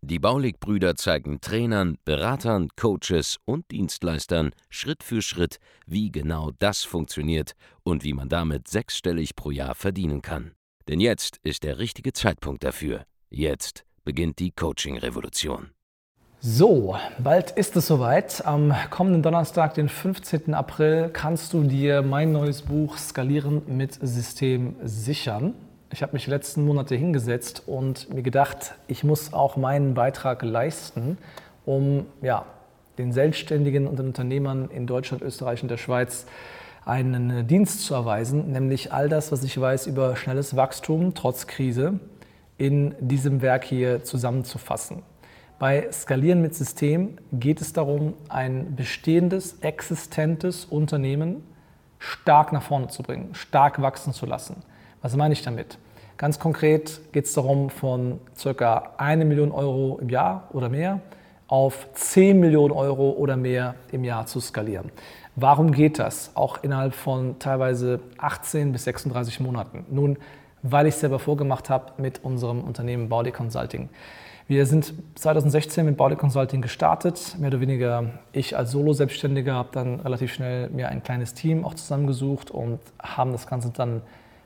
Die Baulig-Brüder zeigen Trainern, Beratern, Coaches und Dienstleistern Schritt für Schritt, wie genau das funktioniert und wie man damit sechsstellig pro Jahr verdienen kann. Denn jetzt ist der richtige Zeitpunkt dafür. Jetzt beginnt die Coaching-Revolution. So, bald ist es soweit. Am kommenden Donnerstag, den 15. April, kannst du dir mein neues Buch Skalieren mit System sichern. Ich habe mich die letzten Monate hingesetzt und mir gedacht, ich muss auch meinen Beitrag leisten, um ja, den Selbstständigen und den Unternehmern in Deutschland, Österreich und der Schweiz einen Dienst zu erweisen, nämlich all das, was ich weiß über schnelles Wachstum trotz Krise, in diesem Werk hier zusammenzufassen. Bei Skalieren mit System geht es darum, ein bestehendes, existentes Unternehmen stark nach vorne zu bringen, stark wachsen zu lassen. Was meine ich damit? Ganz konkret geht es darum, von ca. 1 Million Euro im Jahr oder mehr auf 10 Millionen Euro oder mehr im Jahr zu skalieren. Warum geht das? Auch innerhalb von teilweise 18 bis 36 Monaten. Nun, weil ich es selber vorgemacht habe mit unserem Unternehmen Baulig Consulting. Wir sind 2016 mit Baulig Consulting gestartet, mehr oder weniger ich als Solo-Selbstständiger habe dann relativ schnell mir ein kleines Team auch zusammengesucht und haben das Ganze dann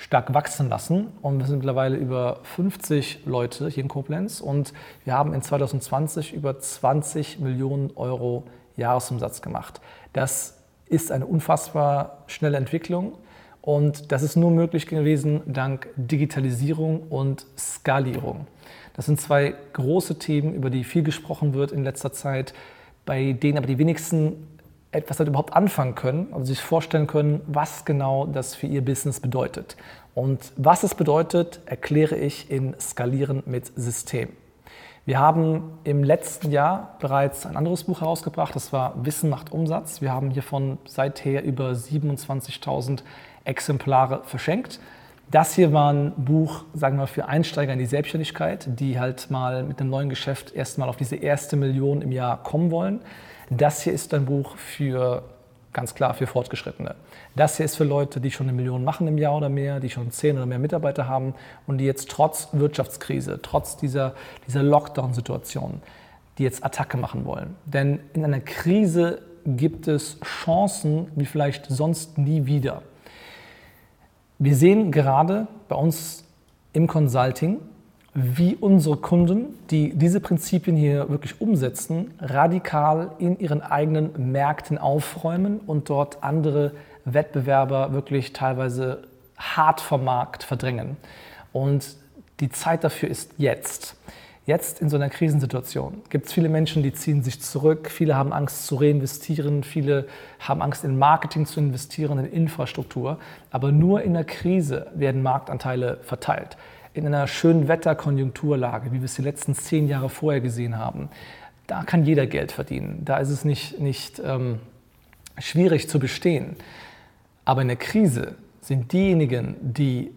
stark wachsen lassen. Und wir sind mittlerweile über 50 Leute hier in Koblenz und wir haben in 2020 über 20 Millionen Euro Jahresumsatz gemacht. Das ist eine unfassbar schnelle Entwicklung und das ist nur möglich gewesen dank Digitalisierung und Skalierung. Das sind zwei große Themen, über die viel gesprochen wird in letzter Zeit, bei denen aber die wenigsten etwas damit überhaupt anfangen können und sich vorstellen können, was genau das für ihr Business bedeutet. Und was es bedeutet, erkläre ich in Skalieren mit System. Wir haben im letzten Jahr bereits ein anderes Buch herausgebracht, das war Wissen macht Umsatz. Wir haben hiervon seither über 27.000 Exemplare verschenkt. Das hier war ein Buch, sagen wir mal, für Einsteiger in die Selbstständigkeit, die halt mal mit einem neuen Geschäft erstmal auf diese erste Million im Jahr kommen wollen. Das hier ist ein Buch für ganz klar für Fortgeschrittene. Das hier ist für Leute, die schon eine Million machen im Jahr oder mehr, die schon zehn oder mehr Mitarbeiter haben und die jetzt trotz Wirtschaftskrise, trotz dieser, dieser Lockdown-Situation, die jetzt Attacke machen wollen. Denn in einer Krise gibt es Chancen wie vielleicht sonst nie wieder. Wir sehen gerade bei uns im Consulting, wie unsere Kunden, die diese Prinzipien hier wirklich umsetzen, radikal in ihren eigenen Märkten aufräumen und dort andere Wettbewerber wirklich teilweise hart vom Markt verdrängen. Und die Zeit dafür ist jetzt. Jetzt in so einer Krisensituation gibt es viele Menschen, die ziehen sich zurück, viele haben Angst zu reinvestieren, viele haben Angst in Marketing zu investieren, in Infrastruktur. Aber nur in der Krise werden Marktanteile verteilt in einer schönen Wetterkonjunkturlage, wie wir es die letzten zehn Jahre vorher gesehen haben, da kann jeder Geld verdienen. Da ist es nicht, nicht ähm, schwierig zu bestehen. Aber in der Krise sind diejenigen, die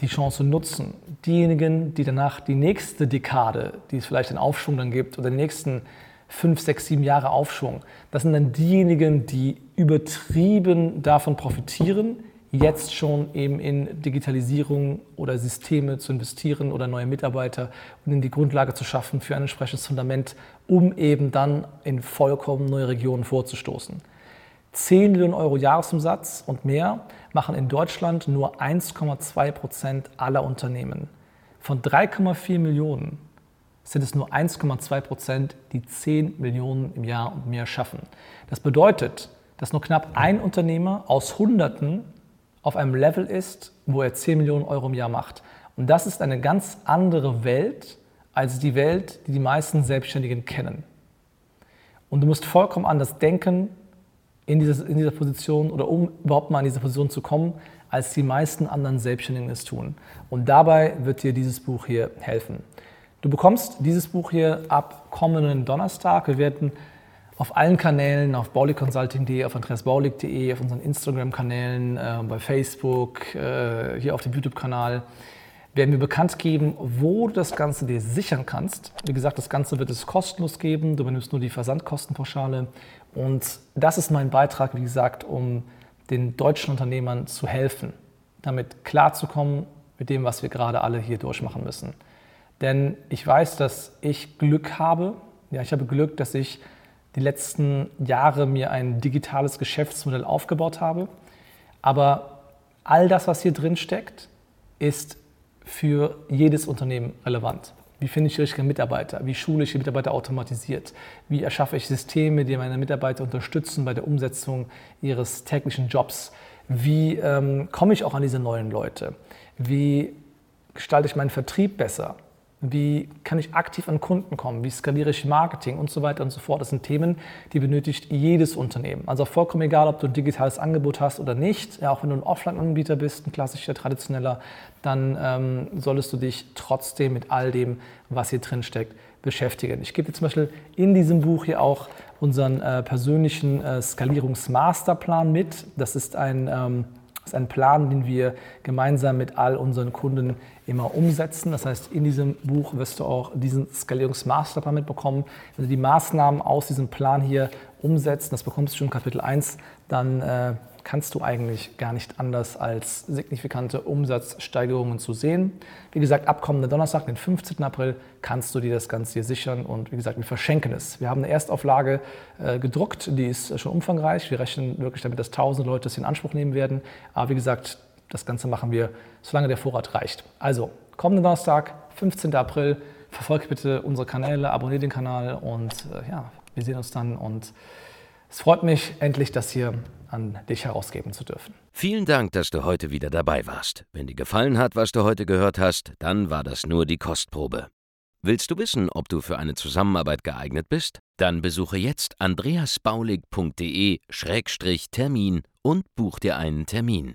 die Chance nutzen, diejenigen, die danach die nächste Dekade, die es vielleicht einen Aufschwung dann gibt, oder die nächsten fünf, sechs, sieben Jahre Aufschwung, das sind dann diejenigen, die übertrieben davon profitieren, jetzt schon eben in Digitalisierung oder Systeme zu investieren oder neue Mitarbeiter und in die Grundlage zu schaffen für ein entsprechendes Fundament, um eben dann in vollkommen neue Regionen vorzustoßen. 10 Millionen Euro Jahresumsatz und mehr machen in Deutschland nur 1,2 Prozent aller Unternehmen. Von 3,4 Millionen sind es nur 1,2 Prozent, die 10 Millionen im Jahr und mehr schaffen. Das bedeutet, dass nur knapp ein Unternehmer aus Hunderten auf einem Level ist, wo er 10 Millionen Euro im Jahr macht. Und das ist eine ganz andere Welt als die Welt, die die meisten Selbstständigen kennen. Und du musst vollkommen anders denken in, dieses, in dieser Position oder um überhaupt mal in diese Position zu kommen, als die meisten anderen Selbstständigen es tun. Und dabei wird dir dieses Buch hier helfen. Du bekommst dieses Buch hier ab kommenden Donnerstag. Wir werden auf allen Kanälen, auf bauligconsulting.de, auf andreasbaulig.de, auf unseren Instagram-Kanälen, äh, bei Facebook, äh, hier auf dem YouTube-Kanal werden wir bekannt geben, wo du das Ganze dir sichern kannst. Wie gesagt, das Ganze wird es kostenlos geben. Du benutzt nur die Versandkostenpauschale. Und das ist mein Beitrag, wie gesagt, um den deutschen Unternehmern zu helfen, damit klarzukommen mit dem, was wir gerade alle hier durchmachen müssen. Denn ich weiß, dass ich Glück habe. Ja, ich habe Glück, dass ich die letzten Jahre mir ein digitales Geschäftsmodell aufgebaut habe. Aber all das, was hier drin steckt, ist für jedes Unternehmen relevant. Wie finde ich richtige Mitarbeiter? Wie schule ich die Mitarbeiter automatisiert? Wie erschaffe ich Systeme, die meine Mitarbeiter unterstützen bei der Umsetzung ihres täglichen Jobs? Wie ähm, komme ich auch an diese neuen Leute? Wie gestalte ich meinen Vertrieb besser? Wie kann ich aktiv an Kunden kommen? Wie skaliere ich Marketing und so weiter und so fort? Das sind Themen, die benötigt jedes Unternehmen. Also vollkommen egal, ob du ein digitales Angebot hast oder nicht. Ja, auch wenn du ein Offline-Anbieter bist, ein klassischer, traditioneller, dann ähm, solltest du dich trotzdem mit all dem, was hier drin steckt, beschäftigen. Ich gebe dir zum Beispiel in diesem Buch hier auch unseren äh, persönlichen äh, Skalierungsmasterplan mit. Das ist ein ähm, das ist ein Plan, den wir gemeinsam mit all unseren Kunden immer umsetzen. Das heißt, in diesem Buch wirst du auch diesen Skalierungsmasterplan mitbekommen. Wenn du die Maßnahmen aus diesem Plan hier umsetzt, das bekommst du schon in Kapitel 1, dann äh, kannst du eigentlich gar nicht anders als signifikante Umsatzsteigerungen zu sehen. Wie gesagt, ab kommenden Donnerstag, den 15. April, kannst du dir das Ganze hier sichern und wie gesagt, wir verschenken es. Wir haben eine Erstauflage äh, gedruckt, die ist schon umfangreich. Wir rechnen wirklich damit, dass tausende Leute das in Anspruch nehmen werden. Aber wie gesagt, das Ganze machen wir, solange der Vorrat reicht. Also, kommenden Donnerstag, 15. April, verfolgt bitte unsere Kanäle, abonniert den Kanal und äh, ja, wir sehen uns dann und es freut mich endlich, das hier an dich herausgeben zu dürfen. Vielen Dank, dass du heute wieder dabei warst. Wenn dir gefallen hat, was du heute gehört hast, dann war das nur die Kostprobe. Willst du wissen, ob du für eine Zusammenarbeit geeignet bist? Dann besuche jetzt andreasbaulig.de-termin und buch dir einen Termin.